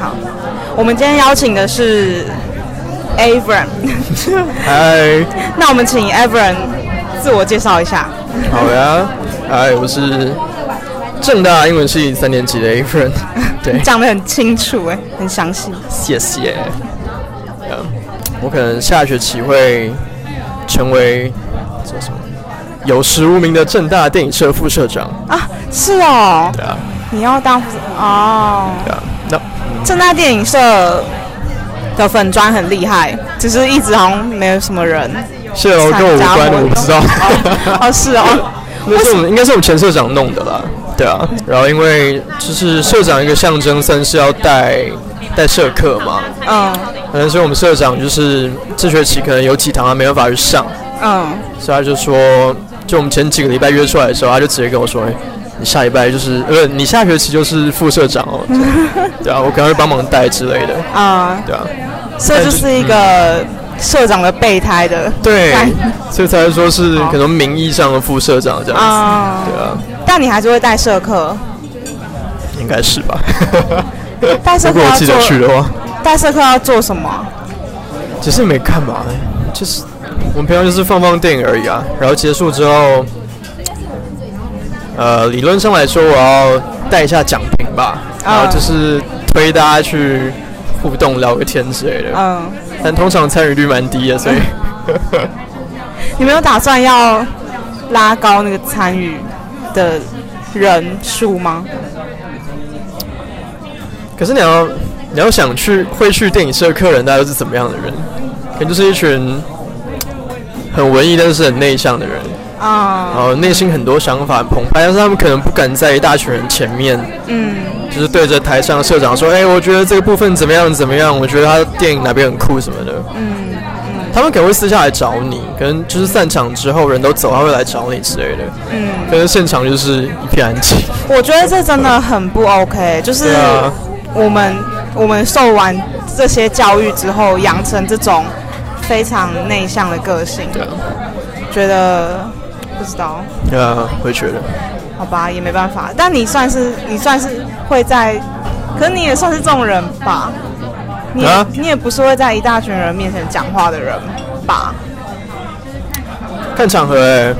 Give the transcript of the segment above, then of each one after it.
好，我们今天邀请的是 Avron。嗨，那我们请 Avron 自我介绍一下。好呀，嗨，我是正大英文系三年级的 Avron。对，讲的很清楚哎，很详细。谢谢。嗯，我可能下学期会成为做什么有实无名的正大电影社副社长啊？是哦。对啊。你要当副哦？对啊。那正大电影社的粉砖很厉害，只是一直好像没有什么人。是哦，跟我无关的，我不知道。哦，是哦。那是我们应该是我们前社长弄的啦。对啊，然后因为就是社长一个象征，算是要带带社课嘛。嗯。可能是我们社长就是这学期可能有几堂他没办法去上。嗯。所以他就说，就我们前几个礼拜约出来的时候，他就直接跟我说：“哎，你下礼拜就是呃，你下学期就是副社长哦。”对啊，我可能会帮忙带之类的。啊。对啊。所以就是一个社长的备胎的。对。所以才会说是可能名义上的副社长这样子。啊。对啊。但你还是会带社课，应该是吧？带社课我记得去的话，带社课要做什么？只是没看嘛，就是我们平常就是放放电影而已啊。然后结束之后，呃，理论上来说，我要带一下奖品吧，然后就是推大家去互动聊个天之类的。嗯。但通常参与率蛮低的，所以。你没有打算要拉高那个参与的人数吗？可是你要你要想去会去电影社客人，大家都是怎么样的人？可能就是一群很文艺但是很内向的人啊，然后内心很多想法很澎湃，但是他们可能不敢在一大群人前面，嗯，就是对着台上社长说：“哎，我觉得这个部分怎么样怎么样？我觉得他电影哪边很酷什么的。”嗯。他们可能会私下来找你，可能就是散场之后人都走，他会来找你之类的。嗯，可是现场就是一片安静。我觉得这真的很不 OK，就是我们、啊、我们受完这些教育之后，养成这种非常内向的个性。对啊，觉得不知道。对啊，会觉得。好吧，也没办法。但你算是你算是会在，可是你也算是这种人吧。你、啊、你也不是会在一大群人面前讲话的人吧？看场合哎、欸。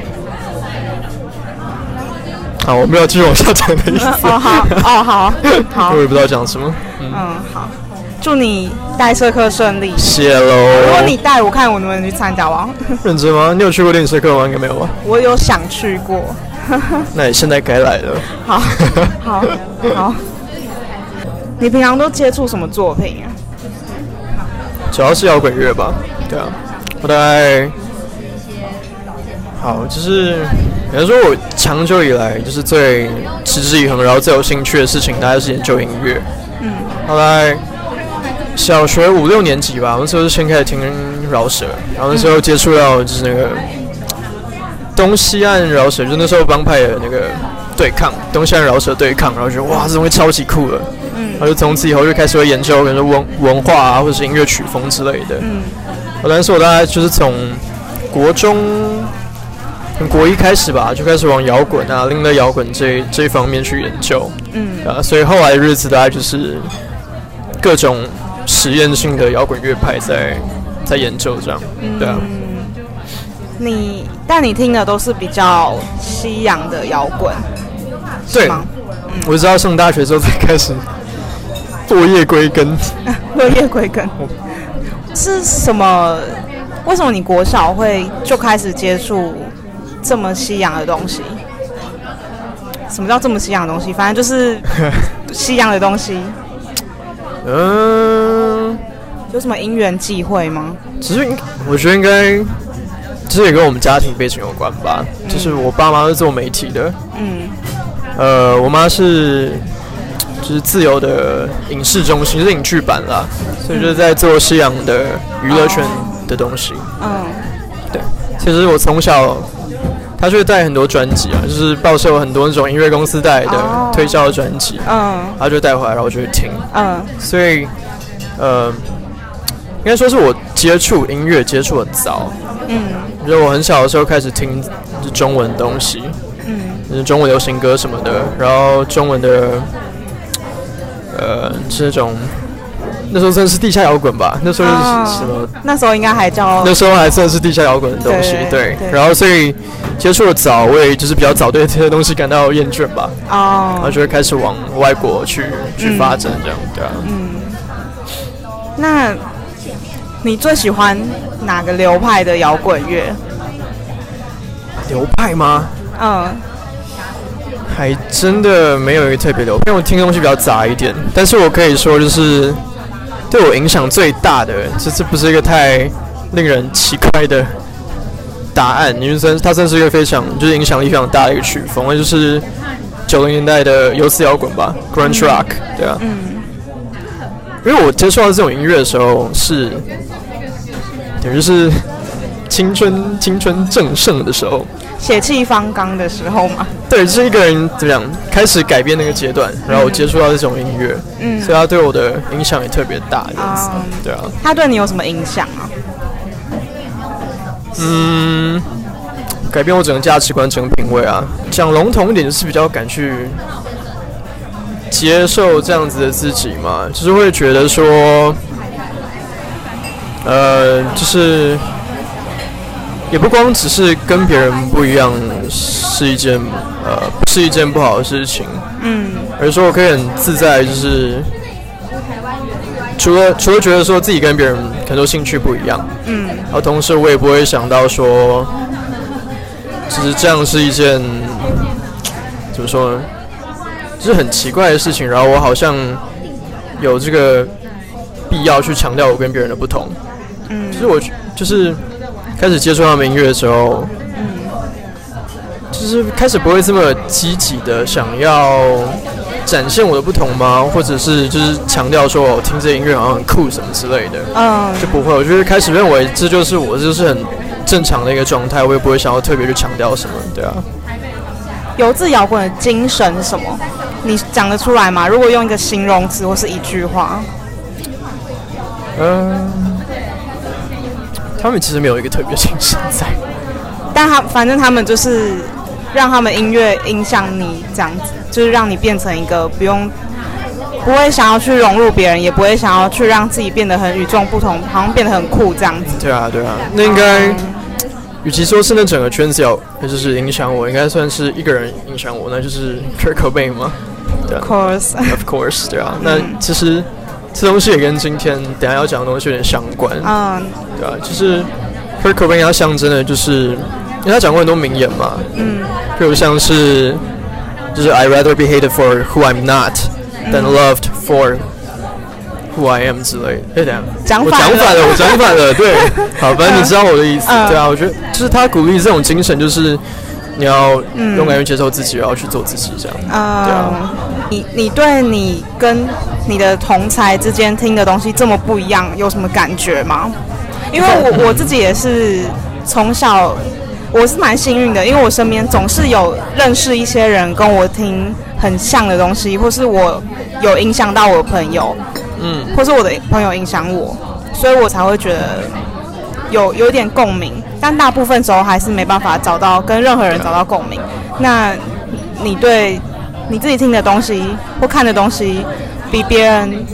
好，我没有继续往下讲的意思。哦好，哦好，好。我也不知道讲什么。嗯，嗯好。祝你带社课顺利。谢喽。如果你带，我看我能不能去参加吗？认真吗？你有去过电影社课吗？应该没有吧。我有想去过。那你现在该来了。好，好，好。你平常都接触什么作品啊？主要是摇滚乐吧，对啊，我大概好，就是，比如说我长久以来就是最持之以恒，然后最有兴趣的事情，大概是研究音乐。嗯，后来小学五六年级吧，那时候就先开始听饶舌，然后那时候接触到就是那个东西岸饶舌，就是那时候帮派的那个对抗，东西岸饶舌对抗，然后觉得哇，这东西超级酷的。嗯然后就从此以后就开始会研究，可能文文化啊，或者是音乐曲风之类的。嗯。但是我大概就是从国中，从国一开始吧，就开始往摇滚啊、另类摇滚这这一方面去研究。嗯。啊，所以后来的日子大概就是各种实验性的摇滚乐派在在研究这样。嗯。对啊。你但你听的都是比较西洋的摇滚，对吗？嗯。我知道上大学之后才开始。落叶归根，落叶归根 是什么？为什么你国小会就开始接触这么西洋的东西？什么叫这么西洋的东西？反正就是 西洋的东西。嗯，有什么因缘际会吗？其实我觉得应该，其实也跟我们家庭背景有关吧。嗯、就是我爸妈是做媒体的，嗯，呃，我妈是。就是自由的影视中心，是影剧版啦，所以就是在做西洋的娱乐圈的东西。嗯，对。其实我从小，他就会带很多专辑啊，就是报社有很多那种音乐公司带的推销的专辑。嗯，他就带回来，然后我就会听。嗯，所以，呃，应该说是我接触音乐接触的早。嗯，就我很小的时候开始听中文东西。嗯，就是中文流行歌什么的，然后中文的。呃，是那种那时候算是地下摇滚吧，那时候是什么？哦、那时候应该还叫那时候还算是地下摇滚的东西，对。然后所以接触的早，我也就是比较早对这些东西感到厌倦吧。哦。然后就会开始往外国去去发展，这样、嗯、对啊。嗯。那你最喜欢哪个流派的摇滚乐？流派吗？嗯。还真的没有一个特别的，因为我听的东西比较杂一点。但是我可以说，就是对我影响最大的，这这不是一个太令人奇怪的答案，因为算它算是一个非常就是影响力非常大的一个曲风，那就是九零年代的游丝摇滚吧，grunge rock，对啊。嗯。因为我接触到这种音乐的时候是，等于是青春青春正盛的时候。血气方刚的时候嘛，对，就是一个人怎么样开始改变那个阶段，然后我接触到这种音乐，嗯，所以他对我的影响也特别大，这样子，嗯，对啊。他对你有什么影响啊？嗯，改变我整个价值观、整个品味啊。讲笼统一点，就是比较敢去接受这样子的自己嘛，就是会觉得说，呃，就是。也不光只是跟别人不一样是一件呃不是一件不好的事情，嗯，而是说我可以很自在，就是除了除了觉得说自己跟别人很多兴趣不一样，嗯，然后同时我也不会想到说，其实这样是一件怎么说呢，就是很奇怪的事情，然后我好像有这个必要去强调我跟别人的不同，嗯，其实我就是。开始接触他们音乐的时候，嗯，就是开始不会这么积极的想要展现我的不同吗？或者是就是强调说我听这音乐好像很酷什么之类的，嗯，就不会。我就是开始认为这就是我，这就是很正常的一个状态，我也不会想要特别去强调什么，对啊。游丝摇滚的精神是什么？你讲得出来吗？如果用一个形容词或是一句话，嗯。他们其实没有一个特别精神在，但他反正他们就是让他们音乐影响你这样子，就是让你变成一个不用不会想要去融入别人，也不会想要去让自己变得很与众不同，好像变得很酷这样子。对啊，对啊，那应该与其说是那整个圈子要，就是影响我，应该算是一个人影响我，那就是 Kurt Cobain 吗？对啊，Of course，对啊，那其实。这东西也跟今天等下要讲的东西有点相关，嗯，对、啊？就是 Kurt Cobain 他象征的，就是因为他讲过很多名言嘛，嗯，比如像是就是 I rather be hated for who I'm not than loved for who I am 之类的。哎，等下，讲我讲反了，我讲反了，对，好，反正你知道我的意思，对啊，我觉得就是他鼓励这种精神，就是。你要勇敢去接受自己，然后去做自己，这样。嗯，对啊。你你对你跟你的同才之间听的东西这么不一样，有什么感觉吗？因为我我自己也是从小，我是蛮幸运的，因为我身边总是有认识一些人跟我听很像的东西，或是我有影响到我的朋友，嗯，或是我的朋友影响我，所以我才会觉得。有有点共鸣，但大部分时候还是没办法找到跟任何人找到共鸣。那你对你自己听的东西或看的东西，比别人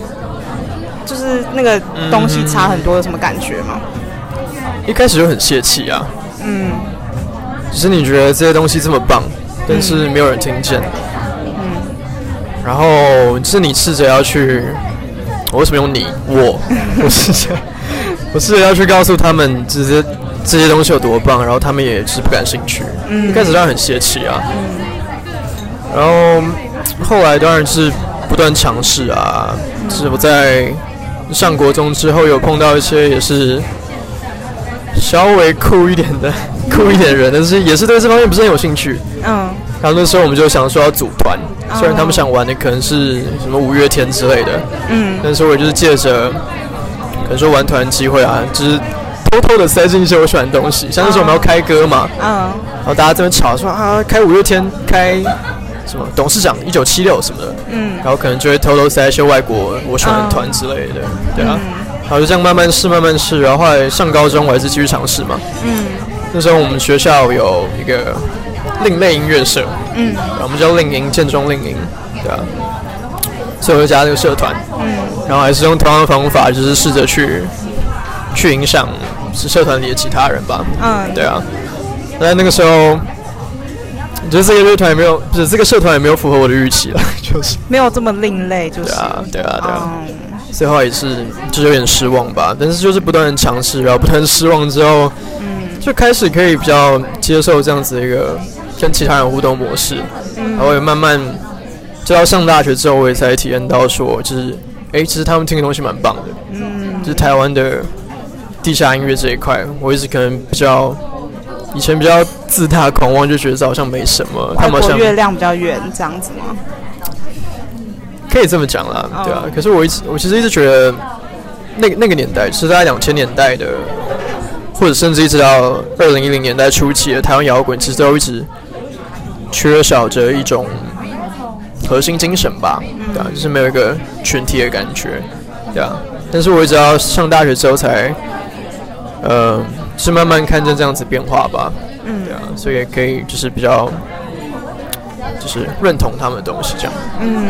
就是那个东西差很多，有什么感觉吗？一开始就很泄气啊。嗯。只是你觉得这些东西这么棒，但是没有人听见。嗯。然后是你试着要去，我为什么用你？我，我是想。我是要去告诉他们，这些这些东西有多棒，然后他们也是不感兴趣。嗯，一开始当然很泄气啊。嗯。然后后来当然是不断尝试啊。就是我在上国中之后，有碰到一些也是稍微酷一点的酷一点的人，但是也是对这方面不是很有兴趣。嗯。然后那时候我们就想说要组团，虽然他们想玩的可能是什么五月天之类的。嗯。但是我也就是借着。可能说玩团机会啊，就是偷偷的塞进一些我喜欢的东西，像那时候我们要开歌嘛，嗯，然后大家这边吵说啊，开五月天，开什么董事长一九七六什么的，嗯，然后可能就会偷偷塞一些外国我喜欢的团之类的，对啊，然后就这样慢慢试，慢慢试，然后后来上高中我还是继续尝试嘛，嗯，那时候我们学校有一个另类音乐社，嗯，然后我们叫另营，建中另营，对啊。所以我就加这个社团。嗯，然后还是用同样的方法，就是试着去去影响是社团里的其他人吧。嗯，对啊。但那个时候，就是这个乐团也没有，不是这个社团也没有符合我的预期了，就是没有这么另类，就是对啊，对啊，对啊。最后也是就是有点失望吧，但是就是不断的尝试，然后不断失望之后，嗯，就开始可以比较接受这样子的一个跟其他人互动模式，嗯，然后也慢慢，直到上大学之后，我也才体验到说，就是哎、欸，其实他们听的东西蛮棒的，嗯，就是台湾的地下音乐这一块，我一直可能比较以前比较自大狂妄，就觉得好像没什么，他们好像月亮比较圆这样子吗？可以这么讲啦，对啊。可是我一直，我其实一直觉得，那个那个年代是在两千年代的，或者甚至一直到二零一零年代初期的台湾摇滚，其实都一直缺少着一种核心精神吧，对啊，就是没有一个群体的感觉，对啊。但是我一直到上大学之后才，呃，是慢慢看见这样子变化吧，嗯，对啊，所以也可以就是比较。就是认同他们的东西，这样。嗯，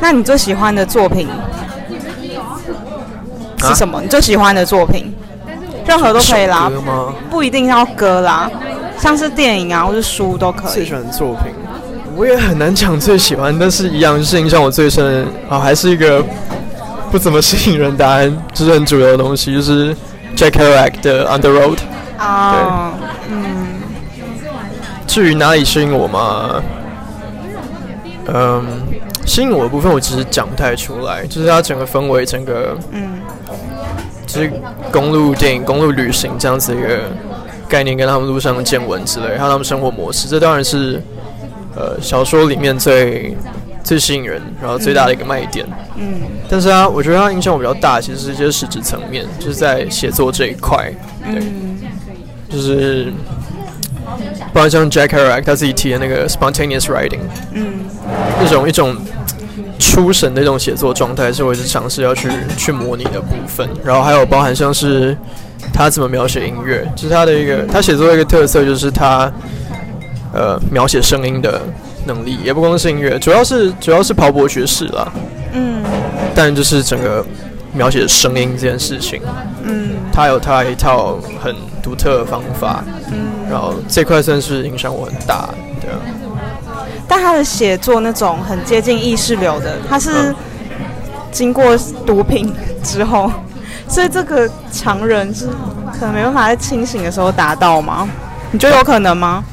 那你最喜欢的作品是什么？啊、你最喜欢的作品，任何都可以啦，不一定要歌啦，像是电影啊，或是书都可以。最喜欢的作品，我也很难讲最喜欢，但是一样是印象我最深的啊，还是一个不怎么吸引人答案，就是很主流的东西，就是 Jack Kerouac 的 On the Road。啊，嗯。至于哪里吸引我吗？嗯，吸引我的部分我其实讲不太出来，就是它整个氛围，整个嗯，就是公路电影、公路旅行这样子一个概念，跟他们路上的见闻之类，还有他们生活模式，这当然是呃小说里面最最吸引人，然后最大的一个卖点。嗯，但是啊，我觉得它影响我比较大，其实是一些实质层面，就是在写作这一块，对，就是。包括像 Jack Kerouac 他自己提的那个 spontaneous writing，嗯，那种一种出神的一种写作状态，是我一直尝试要去去模拟的部分。然后还有包含像是他怎么描写音乐，就是他的一个他写作的一个特色，就是他呃描写声音的能力，也不光是音乐，主要是主要是跑博学士啦，嗯，但就是整个描写声音这件事情，嗯，他有他一套很独特的方法，嗯。然后这块算是影响我很大，对啊。但他的写作那种很接近意识流的，他是经过毒品之后，所以这个常人是可能没办法在清醒的时候达到吗？你觉得有可能吗？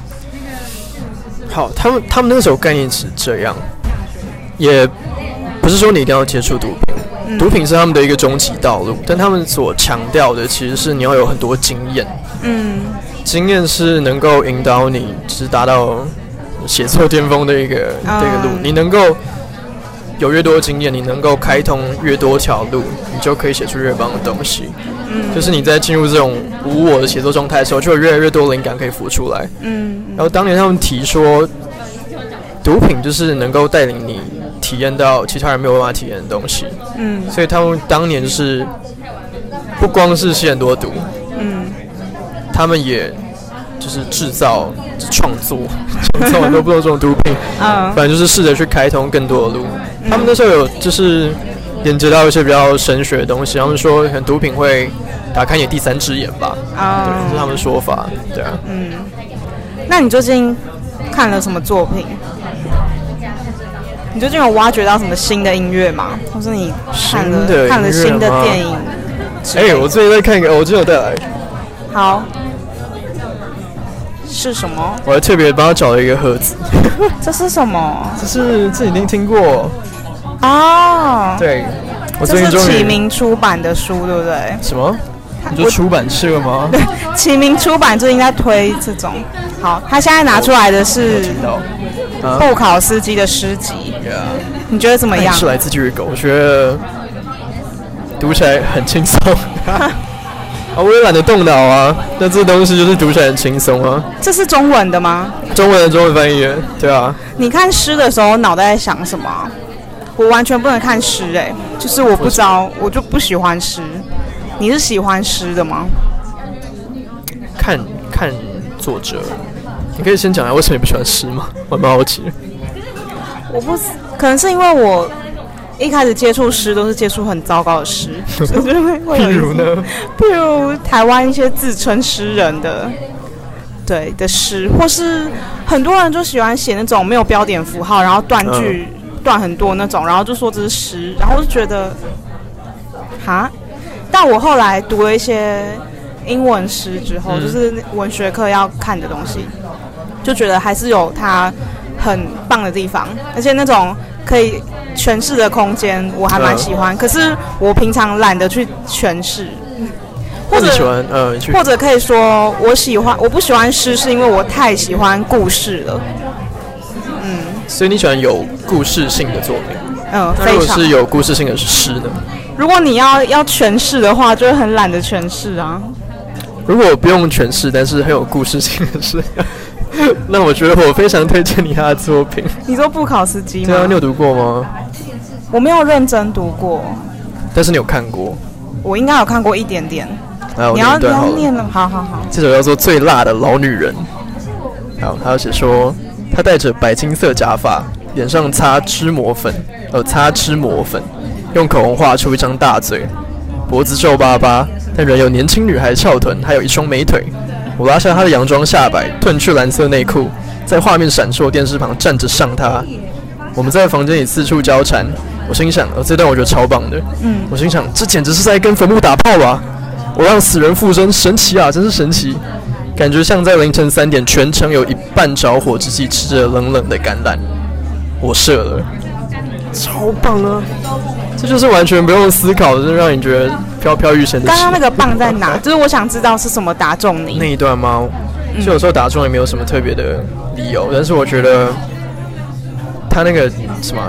好，他们他们那个时候概念是这样，也不是说你一定要接触毒品，嗯、毒品是他们的一个终极道路，但他们所强调的其实是你要有很多经验，嗯。经验是能够引导你，是达到写作巅峰的一个、嗯、这个路。你能够有越多经验，你能够开通越多条路，你就可以写出越棒的东西。嗯，就是你在进入这种无我的写作状态的时候，就有越来越多灵感可以浮出来。嗯，然后当年他们提说，毒品就是能够带领你体验到其他人没有办法体验的东西。嗯，所以他们当年就是不光是吸很多毒。他们也就是制造、创作、创造很多不同这种毒品，嗯，反正就是试着去开通更多的路。嗯、他们那时候有就是连接到一些比较神学的东西，他们说很毒品会打开你第三只眼吧，啊、这是他们的说法，对啊。嗯，那你最近看了什么作品？你最近有挖掘到什么新的音乐吗？或是你看了看了新的电影？哎、欸，我最近在看一个，我最近有带来。好。是什么？我还特别帮他找了一个盒子。这是什么？这是这已经听过。哦。对。我这是启明出版的书，对不对？什么？你说出版社吗？对，启明出版最近在推这种。好，他现在拿出来的是布考斯基的诗集。你觉得怎么样？是来自句狗，我觉得读起来很轻松。啊，我也懒得动脑啊，那这东西就是读起来很轻松啊。这是中文的吗？中文的中文翻译，对啊。你看诗的时候，脑袋在想什么？我完全不能看诗，哎，就是我不知道，我就不喜欢诗。你是喜欢诗的吗？看看作者，你可以先讲一下为什么你不喜欢诗吗？我蛮好奇。我不，可能是因为我一开始接触诗都是接触很糟糕的诗，比如呢？譬如台湾一些自称诗人的，对的诗，或是很多人就喜欢写那种没有标点符号，然后断句断很多那种，然后就说这是诗，然后就觉得，哈？但我后来读了一些英文诗之后，就是文学课要看的东西，就觉得还是有它很棒的地方，而且那种。可以诠释的空间，我还蛮喜欢。嗯、可是我平常懒得去诠释，或者喜欢呃，或者可以说我喜欢，我不喜欢诗，是因为我太喜欢故事了。嗯，所以你喜欢有故事性的作品？嗯，那如果是有故事性的诗呢？如果你要要诠释的话，就会很懒得诠释啊。如果不用诠释，但是很有故事性的诗。那我觉得我非常推荐你他的作品。你说不考斯基吗？对啊，你有读过吗？我没有认真读过。但是你有看过？我应该有看过一点点。你要你要念了，好好好。这首叫做《最辣的老女人》。好，他要写说，她戴着白金色假发，脸上擦脂抹粉，呃，擦脂抹粉，用口红画出一张大嘴，脖子皱巴巴，但仍有年轻女孩翘臀，还有一双美腿。我拉下他的洋装下摆，褪去蓝色内裤，在画面闪烁电视旁站着上他。我们在房间里四处交缠。我心想，呃，这段我觉得超棒的。嗯，我心想，这简直是在跟坟墓打炮吧！我让死人附身，神奇啊，真是神奇！感觉像在凌晨三点，全城有一半着火之际，吃着冷冷的橄榄。我射了，超棒啊！这就是完全不用思考就是让你觉得飘飘欲仙的。刚刚那个棒在哪？就是我想知道是什么打中你那一段吗？就有时候打中也没有什么特别的理由，但是我觉得他那个什么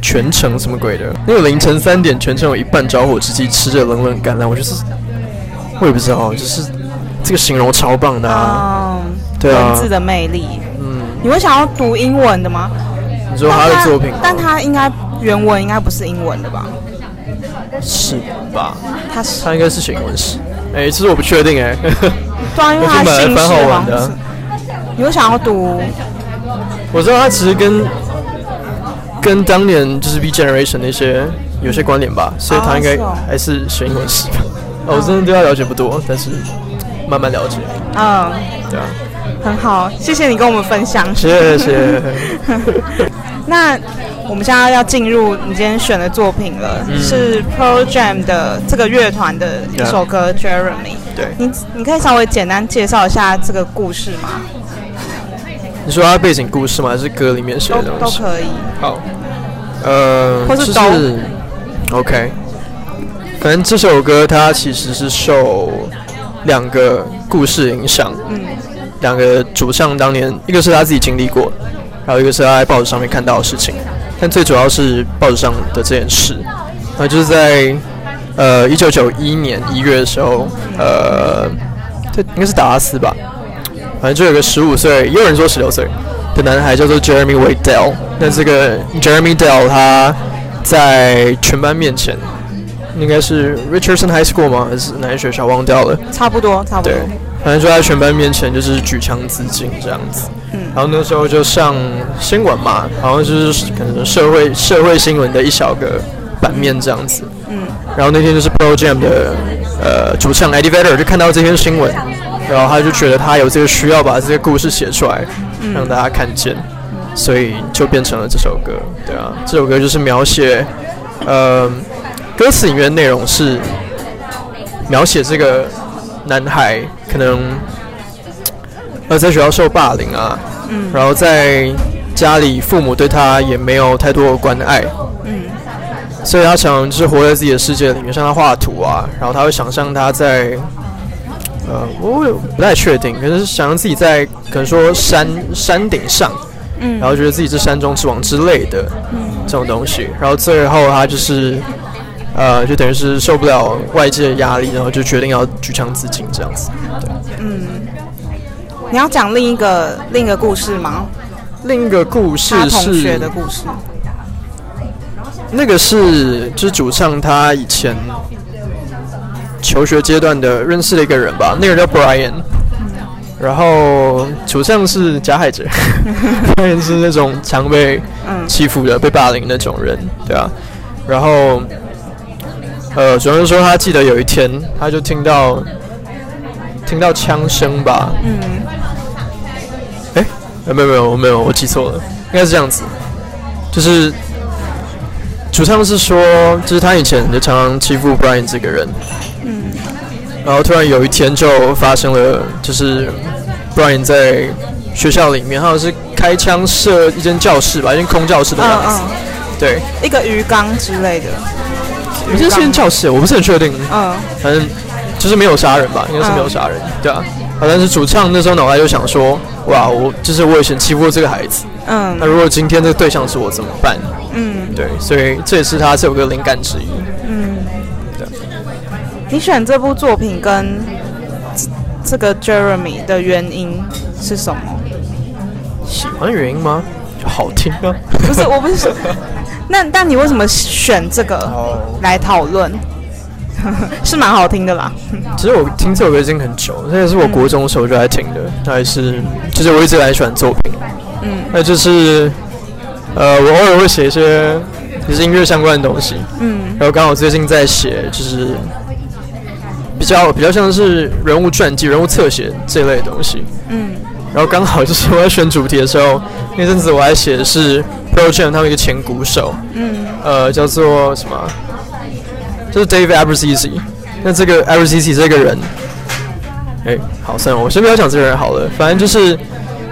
全程什么鬼的，那个凌晨三点，全程有一半着火之际，吃着冷冷橄榄，我就是，我也不知道，就是这个形容超棒的啊！嗯、对啊，文字的魅力。嗯，你会想要读英文的吗？你说他的作品，但他应该。原文应该不是英文的吧？是吧？他是他应该是写英文诗。哎、欸，其实我不确定哎、欸。对啊，因为他姓氏嘛。你会想要读？我知道他其实跟跟当年就是 B Generation 那些有些关联吧，所以他应该还是写英文诗吧。哦，我真的对他了解不多，但是慢慢了解。嗯，对啊，很好，谢谢你跟我们分享。谢谢。那。我们现在要进入你今天选的作品了，嗯、是 Pearl Jam 的这个乐团的一首歌《Jeremy》。对，你你可以稍微简单介绍一下这个故事吗？你说它背景故事吗？还是歌里面写的东西？都，都可以。好，呃，或是都、就是 OK。反正这首歌它其实是受两个故事影响。嗯。两个主唱当年，一个是他自己经历过，还有一个是他在报纸上面看到的事情。但最主要是报纸上的这件事，那，就是在呃一九九一年一月的时候，呃，这应该是达拉斯吧，反正就有个十五岁，也有人说十六岁的男孩叫做 Jeremy Wade Dell。那这个 Jeremy Dell 他在全班面前，应该是 Richardson High School 吗？还是哪个学校？忘掉了。差不多，差不多。对，反正就在全班面前就是举枪自尽这样子。嗯，然后那时候就上新闻嘛，好像就是可能社会社会新闻的一小个版面这样子。嗯，然后那天就是 Pearl Jam 的呃主唱 Eddie Vedder 就看到这篇新闻，然后他就觉得他有这个需要把这个故事写出来，让大家看见，所以就变成了这首歌。对啊，这首歌就是描写，呃，歌词里面内容是描写这个男孩可能。呃，在学校受霸凌啊，嗯，然后在家里父母对他也没有太多的关爱，嗯，所以他常常就是活在自己的世界里面，像他画图啊，然后他会想象他在，呃，我也不太确定，可是想象自己在可能说山山顶上，嗯，然后觉得自己是山中之王之类的，嗯，这种东西，然后最后他就是，呃，就等于是受不了外界的压力，然后就决定要举枪自尽这样子，对，嗯。你要讲另一个另一个故事吗？另一个故事是同学的故事。那个是就是主唱他以前求学阶段的认识的一个人吧，那个人叫 Brian。然后主唱是加害者，Brian 是那种常被欺负的、被霸凌的那种人，对啊。然后呃，主要是说他记得有一天，他就听到听到枪声吧。嗯。哎，没有没有我没有，我记错了，应该是这样子，就是主唱是说，就是他以前就常常欺负 Brian 这个人。嗯。然后突然有一天就发生了，就是 Brian 在学校里面，好像是开枪射一间教室吧，一间空教室的样子。嗯嗯对，一个鱼缸之类的。我记得是间教室，我不是很确定。嗯，反正就是没有杀人吧，应该是没有杀人。嗯、对啊，好像是主唱那时候脑袋就想说：哇，我就是我以前欺负过这个孩子。嗯，那如果今天这个对象是我怎么办？嗯，对，所以这也是他这首歌灵感之一。嗯，对。你选这部作品跟这个 Jeremy 的原因是什么？喜欢原因吗？就好听啊。不是，我不是说。那但你为什么选这个来讨论？是蛮好听的啦。其实我听这首歌已经很久，这也是我国中的时候就在听的，还是就是我一直很喜欢作品。嗯，那就是呃，我偶尔会写一些也是音乐相关的东西。嗯，然后刚好最近在写，就是比较比较像是人物传记、人物侧写这类的东西。嗯，然后刚好就是我在选主题的时候，那阵子我还写的是。Jam 他们一个前鼓手，嗯，呃，叫做什么？就是 David Abrazizi。那这个 Abrazizi 这个人，哎、欸，好，算了，我先不要讲这个人好了。反正就是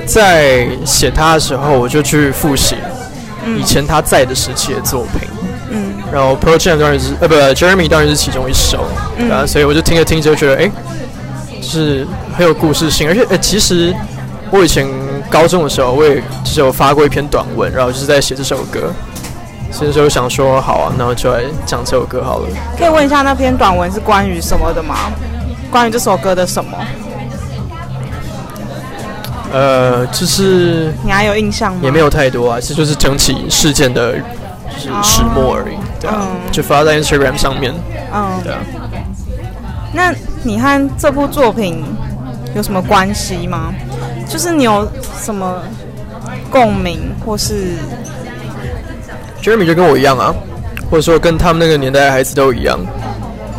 在写他的时候，我就去复习以前他在的时期的作品，嗯，然后 Jam 当然是，呃，不，Jeremy 当然是其中一首，嗯，然后所以我就听着听着就觉得，哎、欸，就是很有故事性，而且，哎、欸，其实我以前。高中的时候，我也就是有发过一篇短文，然后就是在写这首歌。所以说想说，好啊，那我就来讲这首歌好了。可以问一下，那篇短文是关于什么的吗？关于这首歌的什么？呃，就是你还有印象吗？也没有太多啊，这就是整起事件的，就是始末而已。对啊，嗯、就发在 Instagram 上面。嗯，对啊。那你和这部作品有什么关系吗？就是你有什么共鸣，或是 Jeremy 就跟我一样啊，或者说跟他们那个年代的孩子都一样，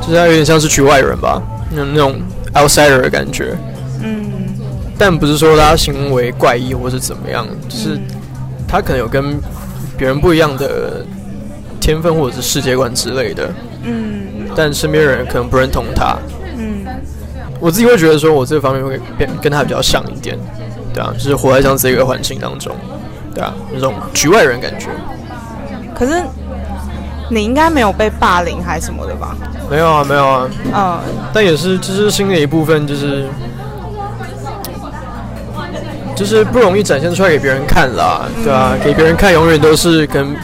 就是他有点像是局外人吧，那那种 outsider 的感觉。嗯，但不是说他行为怪异或是怎么样，就是他可能有跟别人不一样的天分或者是世界观之类的。嗯，但身边人可能不认同他。我自己会觉得说，我这个方面会变跟他比较像一点，对啊，就是活在这样子一个环境当中，对啊，那种局外人感觉。可是你应该没有被霸凌还是什么的吧？没有啊，没有啊。嗯。但也是，就是心里的一部分，就是就是不容易展现出来给别人看啦，对啊，给别人看永远都是跟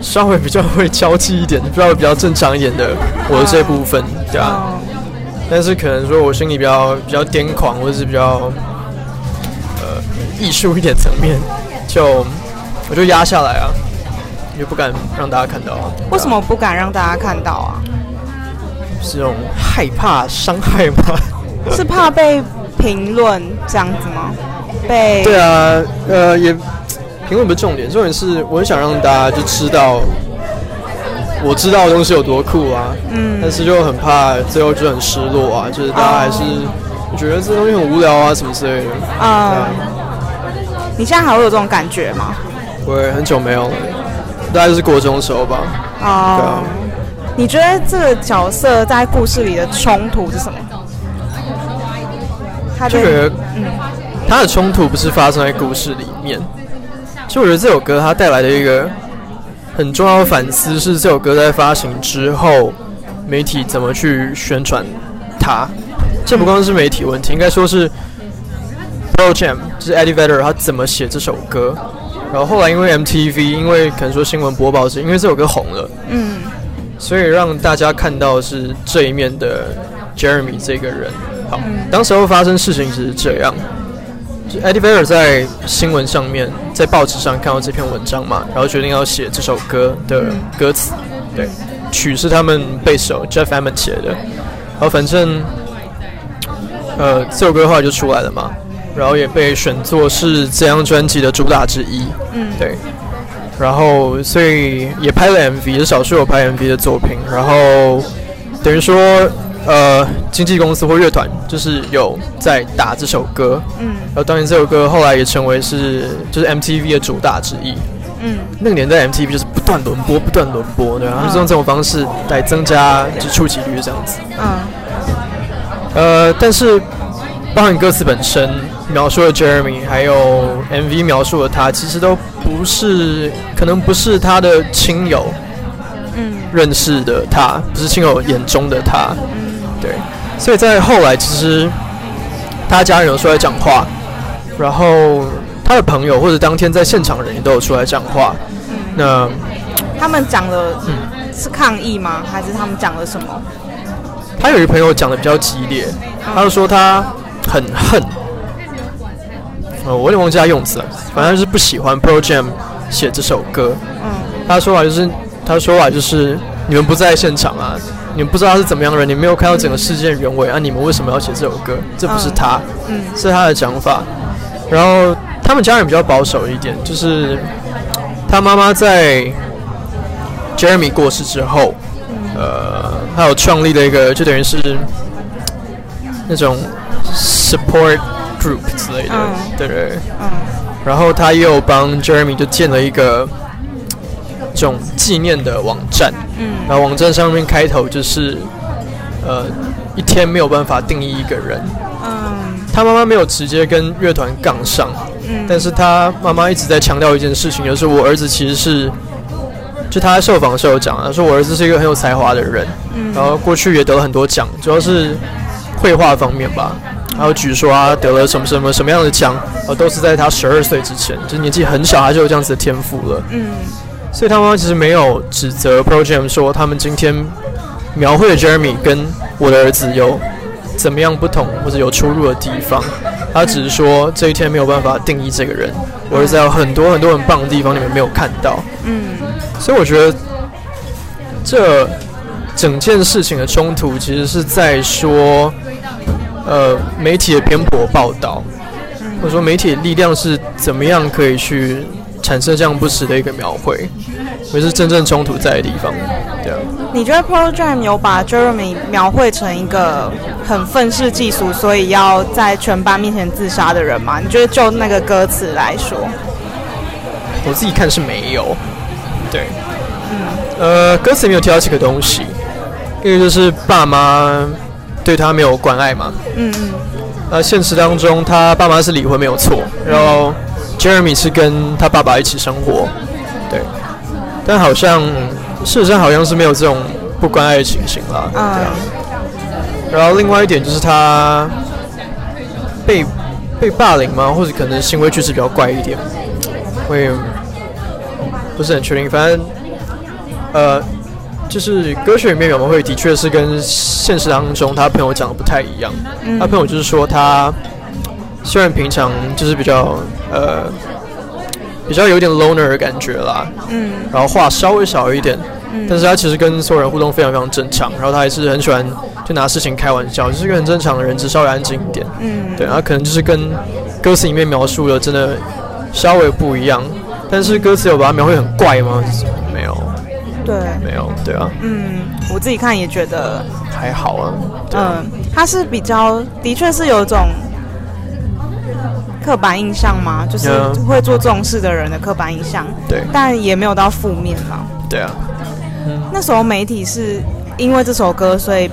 稍微比较会 交际一点，稍微比较正常一点的我的这部分，对啊。但是可能说，我心里比较比较癫狂，或者是比较呃艺术一点层面，就我就压下来啊，就不敢让大家看到啊。为什么不敢让大家看到啊？是那种害怕伤害吗？是怕被评论这样子吗？被对啊，呃，也评论不是重点，重点是我很想让大家就知道。我知道的东西有多酷啊，嗯，但是就很怕最后就很失落啊，就是大家还是觉得这东西很无聊啊什么之类的啊。你现在还会有这种感觉吗？会，很久没有了，大概就是国中的时候吧。哦，对啊。你觉得这个角色在故事里的冲突是什么？他这个，嗯，他的冲突不是发生在故事里面，就我觉得这首歌它带来的一个。很重要的反思是这首歌在发行之后，媒体怎么去宣传它。这不光是媒体问题，应该说是 Pearl Jam 就是 Eddie Vedder 他怎么写这首歌。然后后来因为 MTV，因为可能说新闻播报是因为这首歌红了，嗯，所以让大家看到是这一面的 Jeremy 这个人。好，当时候发生事情只是这样。Eddie Vedder 在新闻上面，在报纸上看到这篇文章嘛，然后决定要写这首歌的歌词。对，曲是他们贝手 Jeff Ament 写的。然后反正，呃，这首歌后来就出来了嘛，然后也被选作是这张专辑的主打之一。嗯，对。然后所以也拍了 MV，是少数有拍 MV 的作品。然后等于说，呃，经纪公司或乐团就是有在打这首歌。嗯。然后当年这首歌后来也成为是就是 MTV 的主打之一。嗯。那个年代 MTV 就是不断轮播，不断轮播，对啊，就是用这种方式来增加就触及率这样子。嗯。呃，但是包含歌词本身描述了 Jeremy，还有 MV 描述了他，其实都不是，可能不是他的亲友，嗯，认识的他，不是亲友眼中的他，嗯，对，所以在后来，其实他家人有出来讲话，然后他的朋友或者当天在现场的人也都有出来讲话，嗯，那他们讲的是抗议吗？还是他们讲了什么？他有一个朋友讲的比较激烈，他就说他很恨，呃，我有点忘记他用词了，反正就是不喜欢 Pearl Jam 写这首歌。嗯，他的说法就是，他的说法就是，你们不在现场啊，你们不知道他是怎么样的人，你没有看到整个事件原委啊，你们为什么要写这首歌？这不是他，嗯，是他的讲法。然后他们家人比较保守一点，就是他妈妈在 Jeremy 过世之后。呃，还有创立了一个，就等于是那种 support group 之类的，嗯、对对。嗯。然后他又帮 Jeremy 就建了一个这种纪念的网站。嗯。然后网站上面开头就是，呃，一天没有办法定义一个人。嗯。他妈妈没有直接跟乐团杠上。嗯。但是他妈妈一直在强调一件事情，就是我儿子其实是。就他在受访的时候讲他，说我儿子是一个很有才华的人，嗯，然后过去也得了很多奖，主要是绘画方面吧。还有据说啊，得了什么什么什么样的奖，呃，都是在他十二岁之前，就年纪很小，他就有这样子的天赋了。嗯，所以他妈妈其实没有指责 Jam 说他们今天描绘的 Jeremy 跟我的儿子有怎么样不同或者有出入的地方，他只是说这一天没有办法定义这个人，我儿子有很多很多很棒的地方，你们没有看到。嗯。所以我觉得，这整件事情的冲突其实是在说，呃，媒体的偏颇报道，或者说媒体的力量是怎么样可以去产生这样不实的一个描绘，也是真正冲突在的地方。对啊。你觉得 Jam 有把 Jeremy 描绘成一个很愤世嫉俗，所以要在全班面前自杀的人吗？你觉得就那个歌词来说，我自己看是没有。对，嗯，呃，歌词里面有提到几个东西，一个就是爸妈对他没有关爱嘛，嗯嗯，呃，现实当中他爸妈是离婚没有错，然后 Jeremy 是跟他爸爸一起生活，对，但好像事实上好像是没有这种不关爱的情形啦，对啊，然后另外一点就是他被被霸凌吗？或者可能行为举止比较怪一点，会。不是很确定，反正，呃，就是歌曲里面表们会的确是跟现实当中他朋友讲的不太一样。嗯、他朋友就是说他虽然平常就是比较呃比较有点 loner 的感觉啦，嗯，然后话稍微少一点，嗯，但是他其实跟所有人互动非常非常正常，然后他还是很喜欢就拿事情开玩笑，就是一个很正常的人，只稍微安静一点，嗯，对，然后可能就是跟歌词里面描述的真的稍微不一样。但是歌词有把它描绘很怪吗？没有，对，没有，对啊。嗯，我自己看也觉得还好啊。嗯，他是比较，的确是有一种刻板印象吗，就是会做这种事的人的刻板印象。对，但也没有到负面嘛。对啊。嗯，那时候媒体是因为这首歌，所以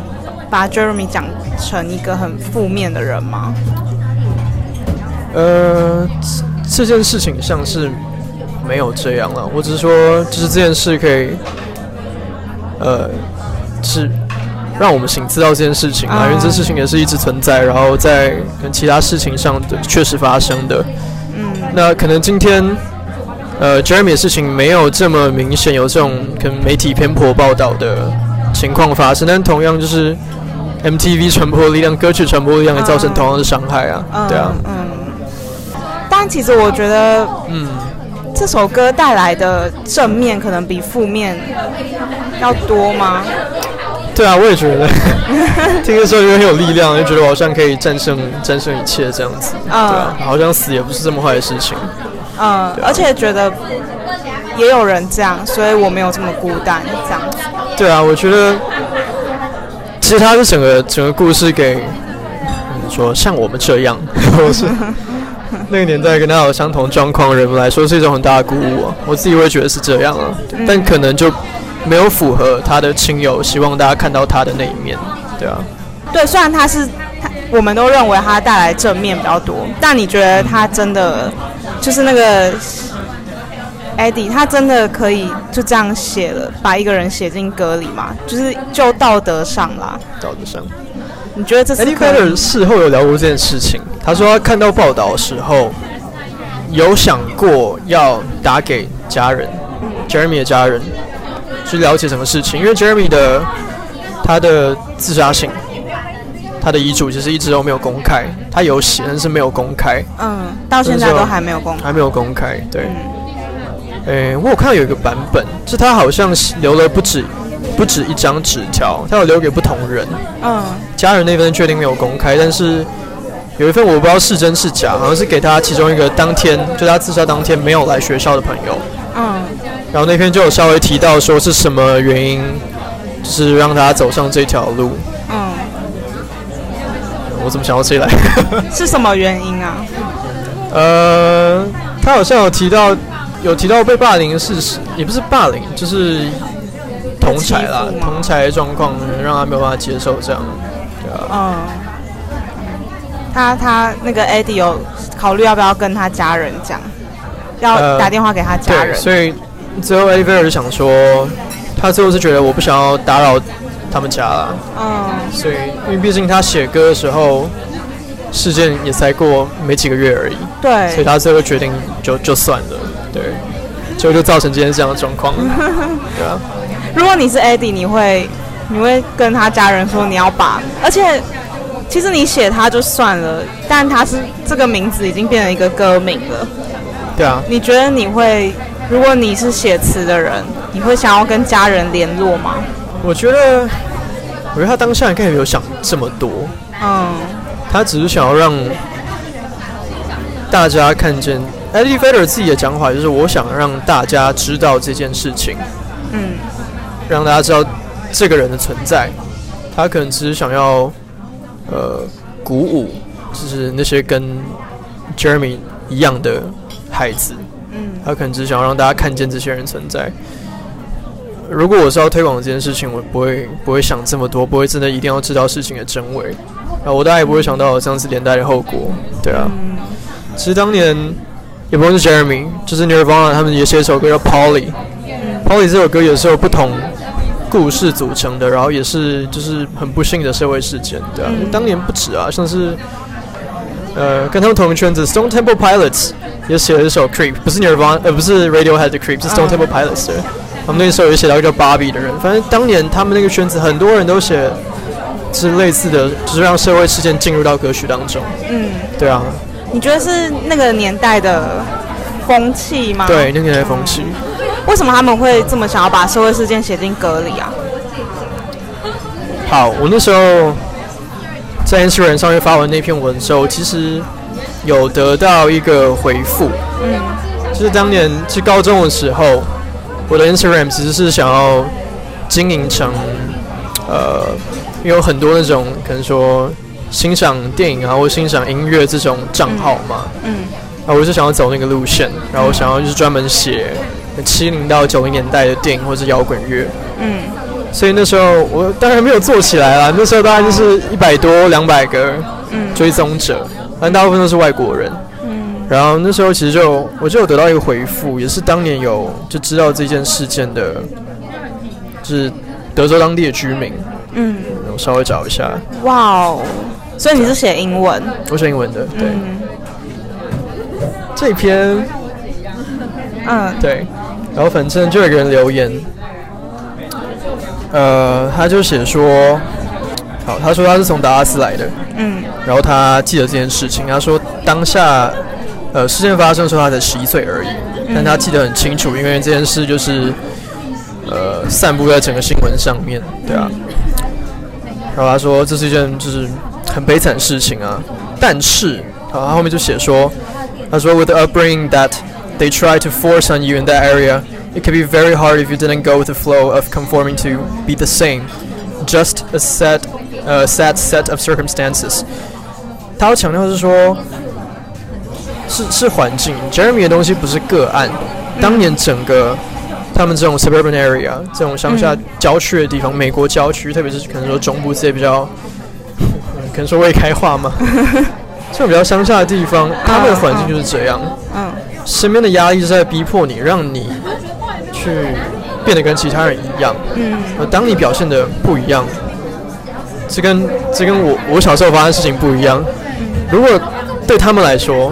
把 Jeremy 讲成一个很负面的人吗？呃，这件事情像是。没有这样了，我只是说，就是这件事可以，呃，是让我们醒知道这件事情啊，因为这事情也是一直存在，然后在跟其他事情上的确实发生的。嗯，那可能今天，呃，Jeremy 的事情没有这么明显有这种跟媒体偏颇报道的情况发生，但同样就是 MTV 传播力量、歌曲传播力量也造成同样的伤害啊，嗯、对啊，嗯。但其实我觉得，嗯。这首歌带来的正面可能比负面要多吗？对啊，我也觉得，听的时候就很有力量，就觉得我好像可以战胜战胜一切这样子。嗯、对啊，好像死也不是这么坏的事情。嗯，啊、而且觉得也有人这样，所以我没有这么孤单，这样子。对啊，我觉得其实他是整个整个故事给，嗯，说像我们这样，或是那个年代跟他有相同状况的人们来说，是一种很大的鼓舞啊。我自己会觉得是这样啊，但可能就没有符合他的亲友希望大家看到他的那一面，对啊。对，虽然他是他，我们都认为他带来正面比较多，但你觉得他真的就是那个 Eddie，他真的可以就这样写了，把一个人写进歌里吗？就是就道德上啦，道德上，你觉得这是？Eddie Vedder 事后有聊过这件事情，他说他看到报道的时候，有想过要打给家人，Jeremy 的家人，去了解什么事情，因为 Jeremy 的他的自杀信。他的遗嘱其实一直都没有公开，他有写，但是没有公开。嗯，到现在都还没有公开。还没有公开，对。诶、嗯，我有看到有一个版本，是他好像留了不止不止一张纸条，他有留给不同人。嗯。家人那边确定没有公开，但是有一份我不知道是真是假，好像是给他其中一个当天就他自杀当天没有来学校的朋友。嗯。然后那篇就有稍微提到说是什么原因，就是让他走上这条路。嗯我怎么想到这里来？是什么原因啊？呃，他好像有提到，有提到被霸凌的事实，也不是霸凌，就是同才啦，同才的状况让他没有办法接受这样，对啊。嗯。他他那个 Eddie 有考虑要不要跟他家人讲，要打电话给他家人。呃、所以最后 Eddie Vedder 就想说，他最后是觉得我不想要打扰。他们家了，嗯，所以因为毕竟他写歌的时候，事件也才过没几个月而已，对，所以他最后决定就就算了，对，就就造成今天这样的状况，对啊。如果你是 Eddie，你会你会跟他家人说你要把，而且其实你写他就算了，但他是这个名字已经变成一个歌名了，对啊。你觉得你会，如果你是写词的人，你会想要跟家人联络吗？我觉得，我觉得他当下应该也没有想这么多。嗯，他只是想要让大家看见。Eddie Vedder 自己的讲法就是：我想让大家知道这件事情。嗯，让大家知道这个人的存在。他可能只是想要，呃，鼓舞，就是那些跟 Jeremy 一样的孩子。嗯，他可能只是想要让大家看见这些人存在。如果我是要推广这件事情，我不会不会想这么多，不会真的一定要知道事情的真伪啊！我大概也不会想到这样子连带的后果，对啊。其实当年也不光是 Jeremy，就是 Nirvana 他们也写一首歌叫 Polly。Polly 这首歌也是有不同故事组成的，然后也是就是很不幸的社会事件，对啊。当年不止啊，像是呃跟他们同一圈子 Stone Temple Pilots 也写了一首 Creep，不是 Nirvana，呃不是 Radiohead 的 Creep，是 Stone Temple Pilots 的。他们那时候也写到一个叫 Bobby 的人，反正当年他们那个圈子很多人都写，是类似的，就是让社会事件进入到歌曲当中。嗯，对啊。你觉得是那个年代的风气吗？对，那个年代风气。为什么他们会这么想要把社会事件写进歌里啊？好，我那时候在 Instagram 上面发完那篇文之后，其实有得到一个回复。嗯，就是当年去高中的时候。我的 Instagram 其实是想要经营成，呃，有很多那种可能说欣赏电影啊，或欣赏音乐这种账号嘛。嗯。然后我是想要走那个路线，然后我想要就是专门写七零到九零年代的电影或者摇滚乐。嗯。所以那时候我当然没有做起来啦，那时候大概就是一百多两百个追踪者，但大部分都是外国人。嗯然后那时候其实就我就有得到一个回复，也是当年有就知道这件事件的，就是德州当地的居民。嗯，我稍微找一下。哇哦！所以你是写英文？我写英文的，对。嗯、这篇，嗯，对。然后反正就有个人留言，呃，他就写说，好，他说他是从达拉斯来的，嗯，然后他记得这件事情，他说当下。呃，事件发生的时候他才十一岁而已，但他记得很清楚，因为这件事就是呃散布在整个新闻上面，对啊。然后他说这是一件就是很悲惨的事情啊，但是好，他后面就写说，他说 With the upbringing that they try to force on you in that area, It can be very hard if you didn't go with the flow of conforming to be the same, just a set, a sad set of circumstances。他要强调是说，是是环境，Jeremy 的东西不是个案。当年整个他们这种 suburban area 这种乡下郊区的地方，美国郊区，特别是可能说中部这些比较，可能说未开化嘛，这种比较乡下的地方，他们的环境就是这样。嗯，身边的压力是在逼迫你，让你去变得跟其他人一样。嗯，而当你表现的不一样，这跟这跟我我小时候发生的事情不一样。如果对他们来说，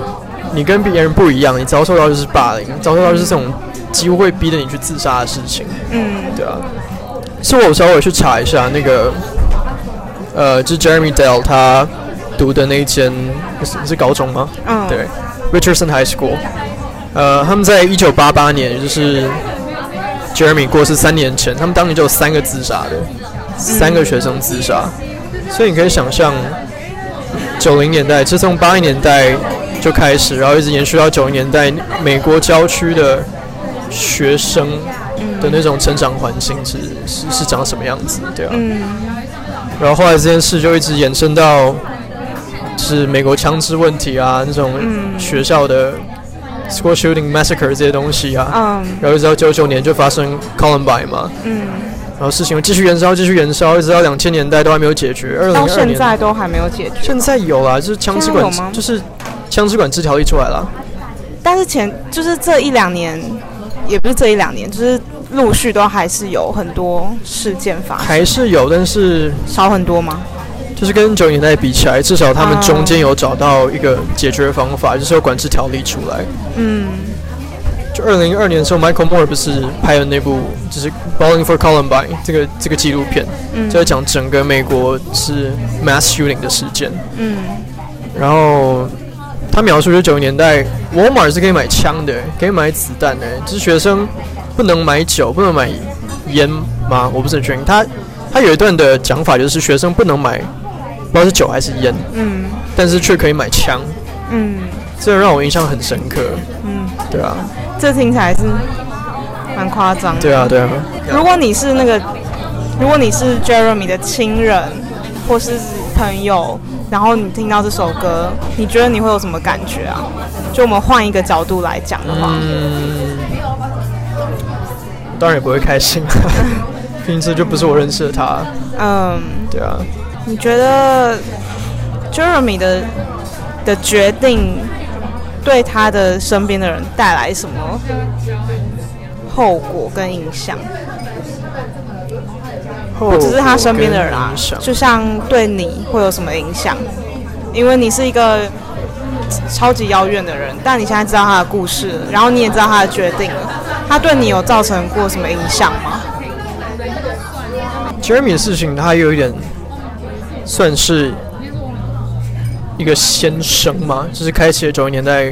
你跟别人不一样，你遭受到就是霸凌，遭受到就是这种几乎会逼着你去自杀的事情。嗯，对啊。是我稍微去查一下那个，呃，就是 Jeremy Dale 他读的那一间是是高中吗？嗯，对，Richardson High School。呃，他们在一九八八年，也就是 Jeremy 过世三年前，他们当年就有三个自杀的，三个学生自杀。所以你可以想象，九零年代，自从八零年代。就开始，然后一直延续到九零年代，美国郊区的学生的那种成长环境是是是长什么样子，对啊。嗯。然后后来这件事就一直延伸到，是美国枪支问题啊，那种学校的 school shooting massacre 这些东西啊。嗯。然后一直到九九年就发生 Columbine 嘛。嗯。然后事情继续延烧，继续延烧，一直到两千年代都还没有解决。到现在都还没有解决。现在有啦，就是枪支管制，就是。枪支管制条例出来了，但是前就是这一两年，也不是这一两年，就是陆续都还是有很多事件发生，还是有，但是少很多吗？就是跟九零年代比起来，至少他们中间有找到一个解决方法，就是有管制条例出来。嗯，就二零一二年的时候，Michael Moore 不是拍了那部就是 Bowling for Columbine 这个这个纪录片，嗯，就在讲整个美国是 mass shooting 的事件。嗯，然后。他描述就是九十年代，沃尔玛是可以买枪的，可以买子弹的，就是学生不能买酒，不能买烟吗？我不是很确定。他他有一段的讲法就是学生不能买，不知道是酒还是烟，嗯，但是却可以买枪，嗯，这让我印象很深刻，嗯，对啊，这听起来是蛮夸张的，对啊，对啊。如果你是那个，如果你是 Jeremy 的亲人或是朋友。然后你听到这首歌，你觉得你会有什么感觉啊？就我们换一个角度来讲的话，嗯，当然也不会开心，平时就不是我认识的他。嗯，对啊。你觉得 Jeremy 的的决定对他的身边的人带来什么后果跟影响？不只是他身边的人啊，就像对你会有什么影响？因为你是一个超级遥远的人，但你现在知道他的故事，然后你也知道他的决定了，他对你有造成过什么影响吗？Jeremy 的事情，他有一点算是一个先声嘛，就是开启了九十年代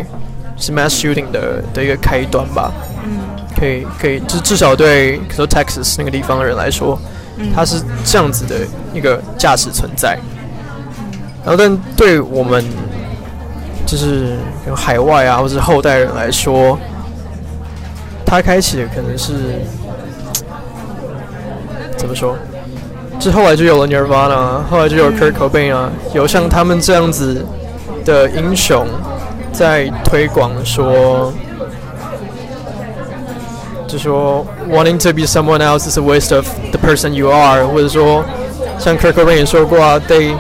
是 mass shooting 的的一个开端吧。嗯，可以可以，至至少对，Texas 那个地方的人来说。它是这样子的一个价值存在，然后但对我们就是海外啊，或者是后代人来说，它开启的可能是怎么说？之后来就有了 Nirvana，后来就有 Kurt Cobain 啊，有像他们这样子的英雄在推广说。就说 wanting to be someone else is a waste of the person you are，或者说像 Kurt Cobain 也说过啊，they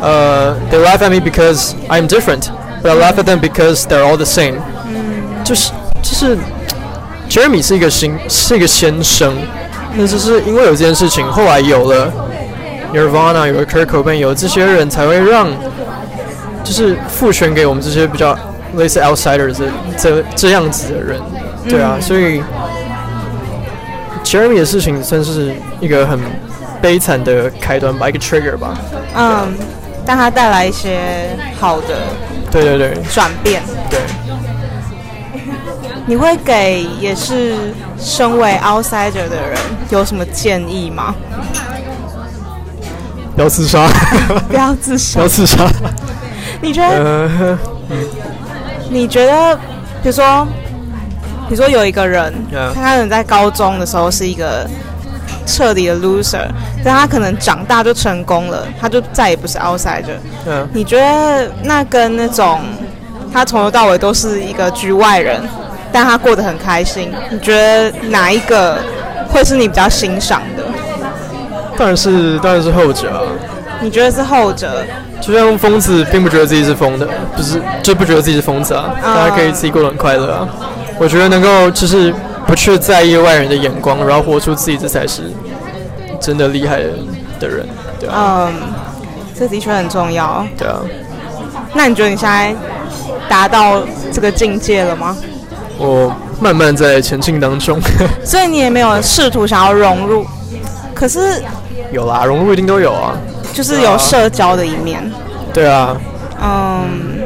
呃、uh, they laugh at me because I'm different，but I laugh at them because they're all the same。嗯，就是就是 Jeremy 是一个新是一个先声， 那就是因为有这件事情，后来有了 Nirvana，有了 Kurt Cobain，有了这些人才会让就是赋权给我们这些比较类似 outsiders 这这这样子的人，对啊，嗯、所以。Jeremy 的事情算是一个很悲惨的开端吧，一个 trigger 吧。嗯，但它带来一些好的，对对对，转变。对。你会给也是身为 outsider 的人有什么建议吗？不要自杀。不要自杀。不要自杀。你觉得？呃、你觉得，比如说？比如说有一个人.他可能在高中的时候是一个彻底的 loser，但他可能长大就成功了，他就再也不是 outsider。你觉得那跟那种他从头到尾都是一个局外人，但他过得很开心，你觉得哪一个会是你比较欣赏的？当然是，当然是后者啊。你觉得是后者？就像疯子并不觉得自己是疯的，不是就不觉得自己是疯子啊。Uh, 大家可以自己过得很快乐啊。我觉得能够就是不去在意外人的眼光，然后活出自己，这才是真的厉害的人，对啊。嗯，这的确很重要。对啊。那你觉得你现在达到这个境界了吗？我慢慢在前进当中。所以你也没有试图想要融入，可是有啦，融入一定都有啊。就是有社交的一面，对啊，嗯，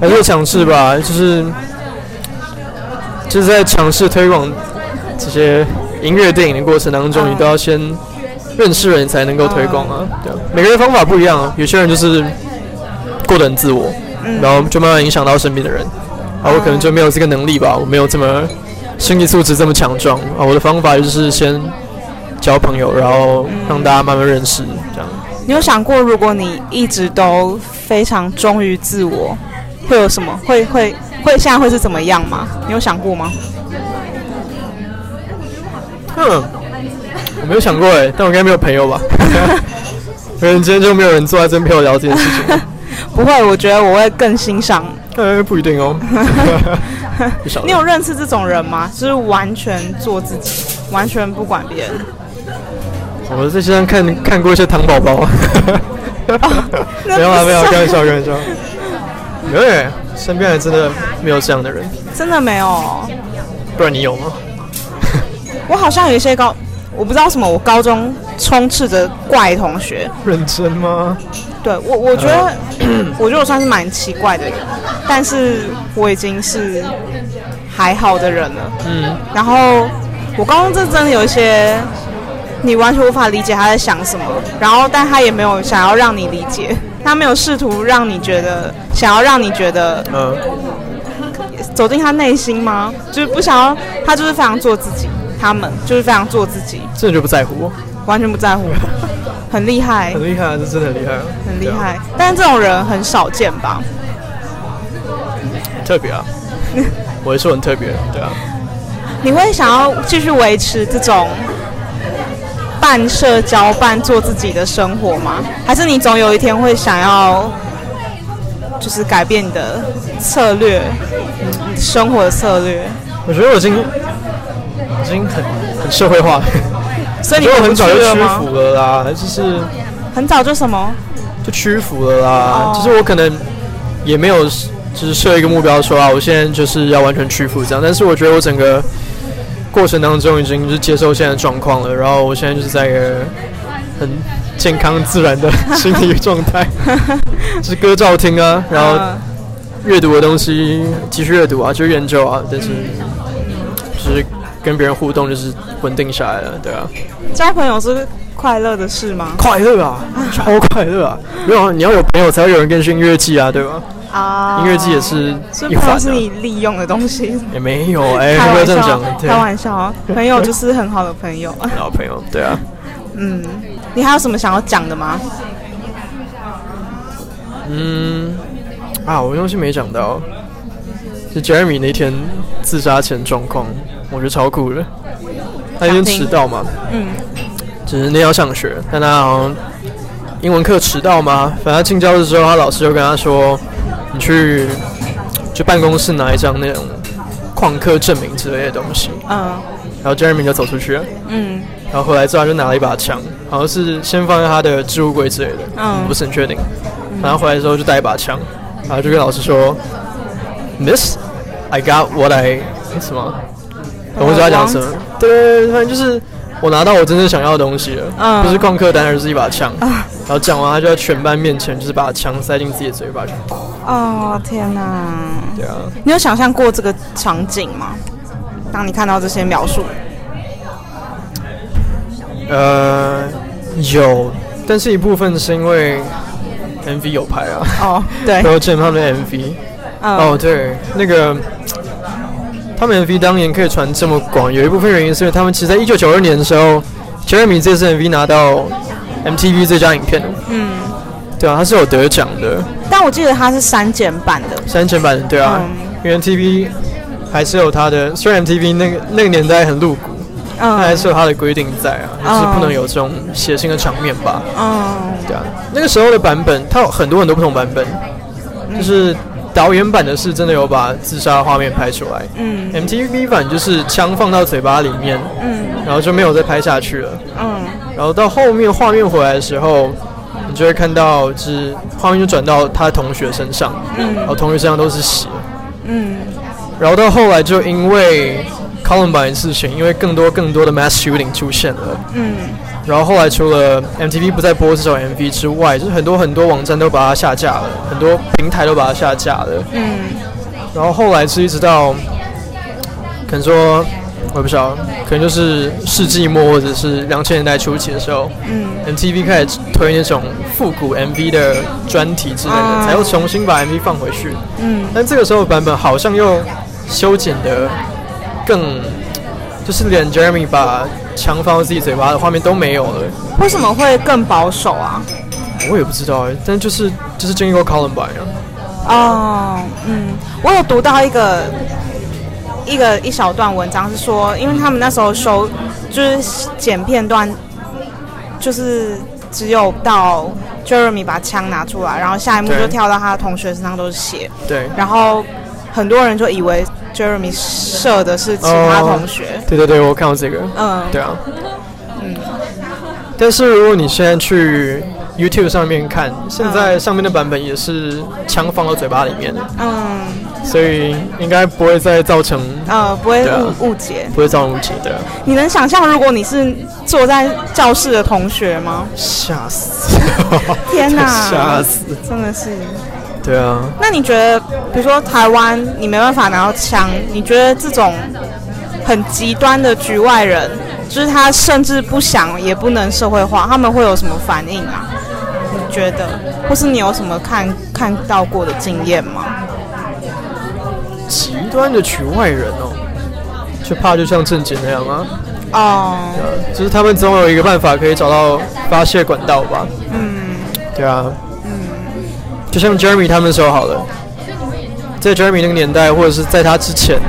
还是尝试吧，就是就是在尝试推广这些音乐电影的过程当中，嗯、你都要先认识人才能够推广啊，对啊，每个人方法不一样啊，有些人就是过得很自我，嗯、然后就慢慢影响到身边的人，啊，我可能就没有这个能力吧，我没有这么心理素质这么强壮啊，我的方法就是先。交朋友，然后让大家慢慢认识，这样。你有想过，如果你一直都非常忠于自我，会有什么？会会会现在会是怎么样吗？你有想过吗？哼，我没有想过哎，但我应该没有朋友吧？可能今天就没有人坐在这边陪我聊这件事情。不会，我觉得我会更欣赏。呃，不一定哦。你有认识这种人吗？就是完全做自己，完全不管别人。我在街上看看过一些糖宝宝，没有啊，没有，开玩笑，开玩笑。没有，身边还真的没有这样的人，真的没有。不然你有吗？我好像有一些高，我不知道什么，我高中充斥着怪同学。认真吗？对我，我觉得，我觉得我算是蛮奇怪的人，但是我已经是还好的人了。嗯。然后我高中这真的有一些。你完全无法理解他在想什么，然后但他也没有想要让你理解，他没有试图让你觉得想要让你觉得，嗯，走进他内心吗？就是不想要，他就是非常做自己，他们就是非常做自己，真的就不在乎，完全不在乎，很厉害，很厉害，这真的很厉害，很厉害，但是这种人很少见吧？特别啊，我也说很特别，对啊，你会想要继续维持这种？半社交、半做自己的生活吗？还是你总有一天会想要，就是改变你的策略，你生活的策略？我觉得我已经已经很很社会化，所以你很早就屈服了啦。就是很早就什么？就屈服了啦。Oh. 就是我可能也没有，就是设一个目标说啊，我现在就是要完全屈服这样。但是我觉得我整个。过程当中已经就是接受现在状况了，然后我现在就是在一个很健康自然的心理状态，就是歌照听啊，然后阅读的东西继续阅读啊，就是研究啊，但是就是跟别人互动就是稳定下来了，对啊。交朋友是快乐的事吗？快乐啊，超快乐啊！没有啊，你要有朋友才会有人跟你音乐器啊，对吧？啊，音乐季也是一环，是你利用的东西。也没有哎，不要这样讲，开玩笑啊，朋友就是很好的朋友。好朋友，对啊。嗯，你还有什么想要讲的吗？嗯，啊，我东西没讲到，是 Jeremy 那天自杀前状况，我觉得超酷的。他那天迟到嘛，嗯，只是那天要上学，但他好像英文课迟到嘛，反正进教室之后，他老师就跟他说。你去去办公室拿一张那种旷课证明之类的东西，嗯，然后 Jeremy 就走出去了，嗯，然后回来之后就拿了一把枪，好像是先放在他的置物柜之类的，嗯，不是很确定，然后回来之后就带一把枪，然后就跟老师说，Miss，I got what I 什么，我不知道讲什么，对，反正就是。我拿到我真正想要的东西了，嗯、不是旷课单，而是一把枪。嗯、然后讲完，他就在全班面前，就是把枪塞进自己的嘴巴去。哦天哪！对啊。你有想象过这个场景吗？当你看到这些描述。呃，有，但是一部分是因为 MV 有拍啊。哦，对。然后见他们的 MV。嗯、哦，对，那个。他们 MV 当年可以传这么广，有一部分原因是因为他们其实在一九九二年的时候，Jeremy 这次 MV 拿到 MTV 最佳影片。嗯，对啊，他是有得奖的。但我记得他是删减版的。删减版的，对啊，嗯、因为 MTV 还是有他的，虽然 MTV 那个那个年代很露骨，嗯，但还是有他的规定在啊，就是不能有这种血腥的场面吧。嗯，对啊，那个时候的版本，它有很多很多不同版本，就是。导演版的是真的有把自杀画面拍出来，嗯，MTV 版就是枪放到嘴巴里面，嗯，然后就没有再拍下去了，嗯，然后到后面画面回来的时候，你就会看到是画面就转到他的同学身上，嗯，然后同学身上都是血，嗯，然后到后来就因为 Columbine 的事情，因为更多更多的 mass shooting 出现了，嗯。然后后来除了 MTV 不再播这首 MV 之外，就是很多很多网站都把它下架了，很多平台都把它下架了。嗯。然后后来是一直到，可能说我也不晓得，可能就是世纪末或者是两千年代初期的时候，嗯，MTV 开始推那种复古 MV 的专题之类的，啊、才又重新把 MV 放回去。嗯。但这个时候的版本好像又修剪的更，就是连 Jeremy 把。枪放到自己嘴巴的画面都没有了，为什么会更保守啊？我也不知道哎，但就是就是经历过 Columbine 啊。哦，嗯，我有读到一个一个一小段文章，是说，因为他们那时候收就是剪片段，就是只有到 Jeremy 把枪拿出来，然后下一幕就跳到他的同学身上都是血。对，然后很多人就以为。Jeremy 射的是其他同学。Oh, 对对对，我看到这个。嗯，对啊。嗯。但是如果你现在去 YouTube 上面看，现在上面的版本也是枪放到嘴巴里面的。嗯。所以应该不会再造成。呃，不会误误解。不会造成误解的。你能想象如果你是坐在教室的同学吗？吓死！天哪！吓死！真的是。对啊，那你觉得，比如说台湾，你没办法拿到枪，你觉得这种很极端的局外人，就是他甚至不想也不能社会化，他们会有什么反应啊？你觉得，或是你有什么看看到过的经验吗？极端的局外人哦，就怕就像正经那样啊？哦，就是他们总有一个办法可以找到发泄管道吧？嗯，对啊。就像 Jeremy 他们的时候好了，在 Jeremy 那个年代，或者是在他之前，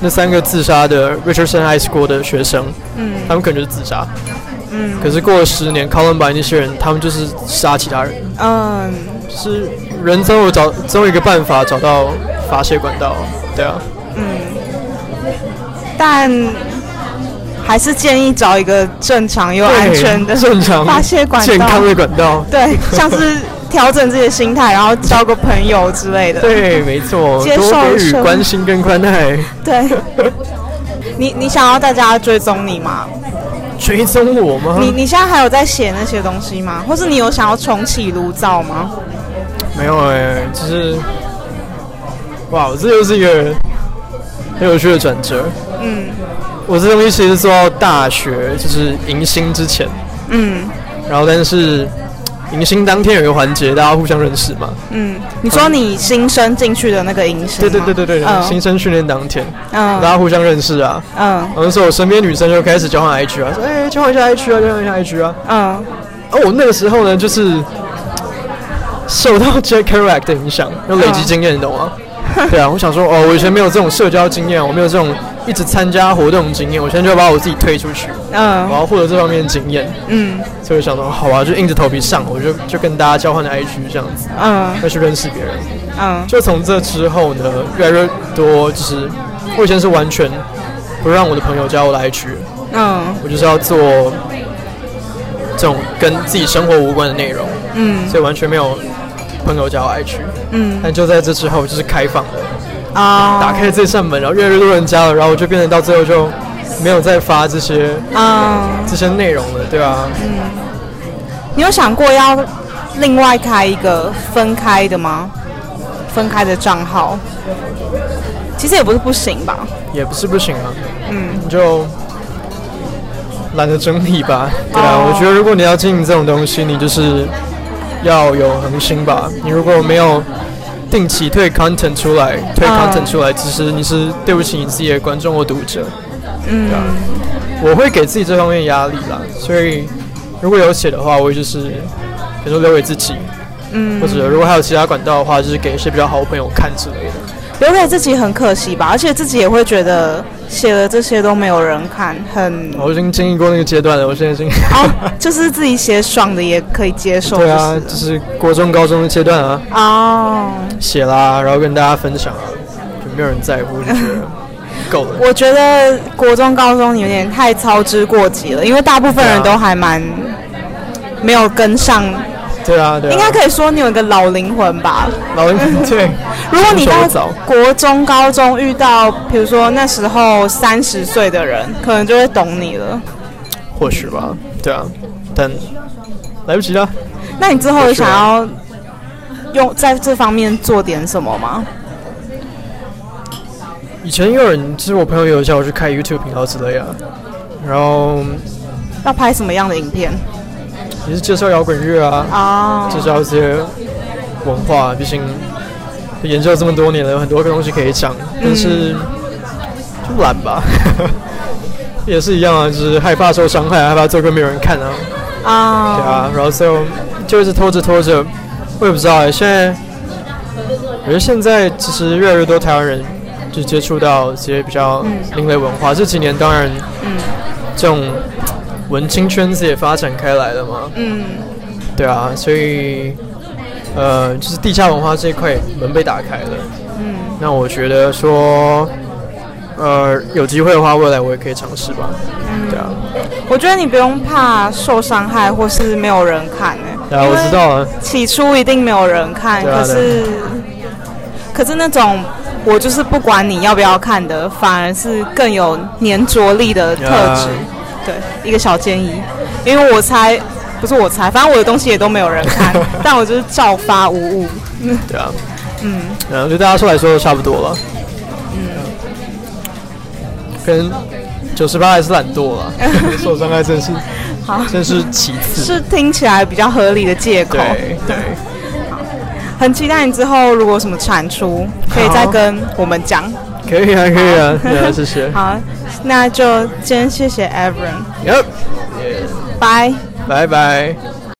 那三个自杀的 Richardson High School 的学生，嗯，他们可能就是自杀，嗯，可是过了十年，Columbine 那些人，他们就是杀其他人，嗯，就是人总有找总有一个办法找到发泄管道，对啊，嗯，但还是建议找一个正常又安全的正常发泄管道，健康的管道，对，像是。调整自己的心态，然后交个朋友之类的。对，没错。接受多给予关心跟关爱。对。你你想要大家追踪你吗？追踪我吗？你你现在还有在写那些东西吗？或是你有想要重启炉灶吗？没有哎、欸，就是，哇，这又是一个很有趣的转折。嗯。我这东西其实做到大学，就是迎新之前。嗯。然后，但是。迎新当天有一个环节，大家互相认识嘛。嗯，你说你新生进去的那个迎新？对对对对对，新生训练当天，嗯，大家互相认识啊。嗯，那时候我身边女生就开始交换 IG 啊，说哎，交换一下 IG 啊，交换一下 IG 啊。嗯，哦我那个时候呢，就是受到 Jack Kerouac 的影响，有累积经验，你懂吗？对啊，我想说，哦，我以前没有这种社交经验，我没有这种一直参加活动经验，我现在就要把我自己推出去，嗯，我要获得这方面的经验，嗯，所以我想说，好啊，就硬着头皮上，我就就跟大家交换的 IG 这样子，嗯，再去认识别人，嗯，就从这之后呢，越来越多，就是我以前是完全不让我的朋友加我的 IG，嗯，我就是要做这种跟自己生活无关的内容，嗯，所以完全没有。朋友加我 IG，嗯，但就在这之后就是开放了，啊，打开这扇门，然后越来越多人加了，然后我就变成到最后就没有再发这些啊这些内容了，对吧？嗯，你有想过要另外开一个分开的吗？分开的账号，其实也不是不行吧？也不是不行啊，嗯，你就懒得整理吧，对啊，哦，我觉得如果你要经营这种东西，你就是。要有恒心吧，你如果没有定期推 content 出来，推 content 出来，其实你是对不起你自己的观众或读者。嗯，我会给自己这方面压力啦，所以如果有写的话，我会就是比如说留给自己，嗯，或者如果还有其他管道的话，就是给一些比较好的朋友看之类的。留给自己很可惜吧，而且自己也会觉得写了这些都没有人看，很。我已经经历过那个阶段了，我现在已经。哦，就是自己写爽的也可以接受。对啊，就是国中、高中的阶段啊。哦。写啦，然后跟大家分享啊，就没有人在乎，就觉得 够了。我觉得国中、高中有点太操之过急了，因为大部分人都还蛮没有跟上。对啊，对啊，应该可以说你有一个老灵魂吧。老灵魂，对。如果你到国中、高中遇到，比如说那时候三十岁的人，可能就会懂你了。或许吧，对啊，但来不及了。那你之后有想要用在这方面做点什么吗？以前有人，其实我朋友有叫我去开 YouTube 频道之类啊，然后要拍什么样的影片？也是介绍摇滚乐啊，介绍一些文化。毕竟研究了这么多年了，有很多个东西可以讲，但是就懒吧，也是一样啊，就是害怕受伤害，害怕做歌没有人看啊。啊，对啊，然后就就一直拖着拖着，我也不知道哎。现在我觉得现在其实越来越多台湾人就接触到一些比较另类文化。这几年当然，这种。文青圈子也发展开来了嘛？嗯，对啊，所以呃，就是地下文化这一块门被打开了。嗯，那我觉得说，呃，有机会的话，未来我也可以尝试吧。嗯，对啊。我觉得你不用怕受伤害或是没有人看呢。对啊，我知道啊。起初一定没有人看，可是可是那种我就是不管你要不要看的，反而是更有粘着力的特质。对，一个小建议，因为我猜，不是我猜，反正我的东西也都没有人看，但我就是照发无误。对啊，嗯，然后对大家说来说都差不多了。嗯，跟九十八还是懒惰了，受伤害真是，好，真是其次。是听起来比较合理的借口。对对。好，很期待你之后如果有什么产出，可以再跟我们讲。可以啊，可以啊，对啊，谢谢。好，那就先谢谢 Everton。Yep。拜。拜拜。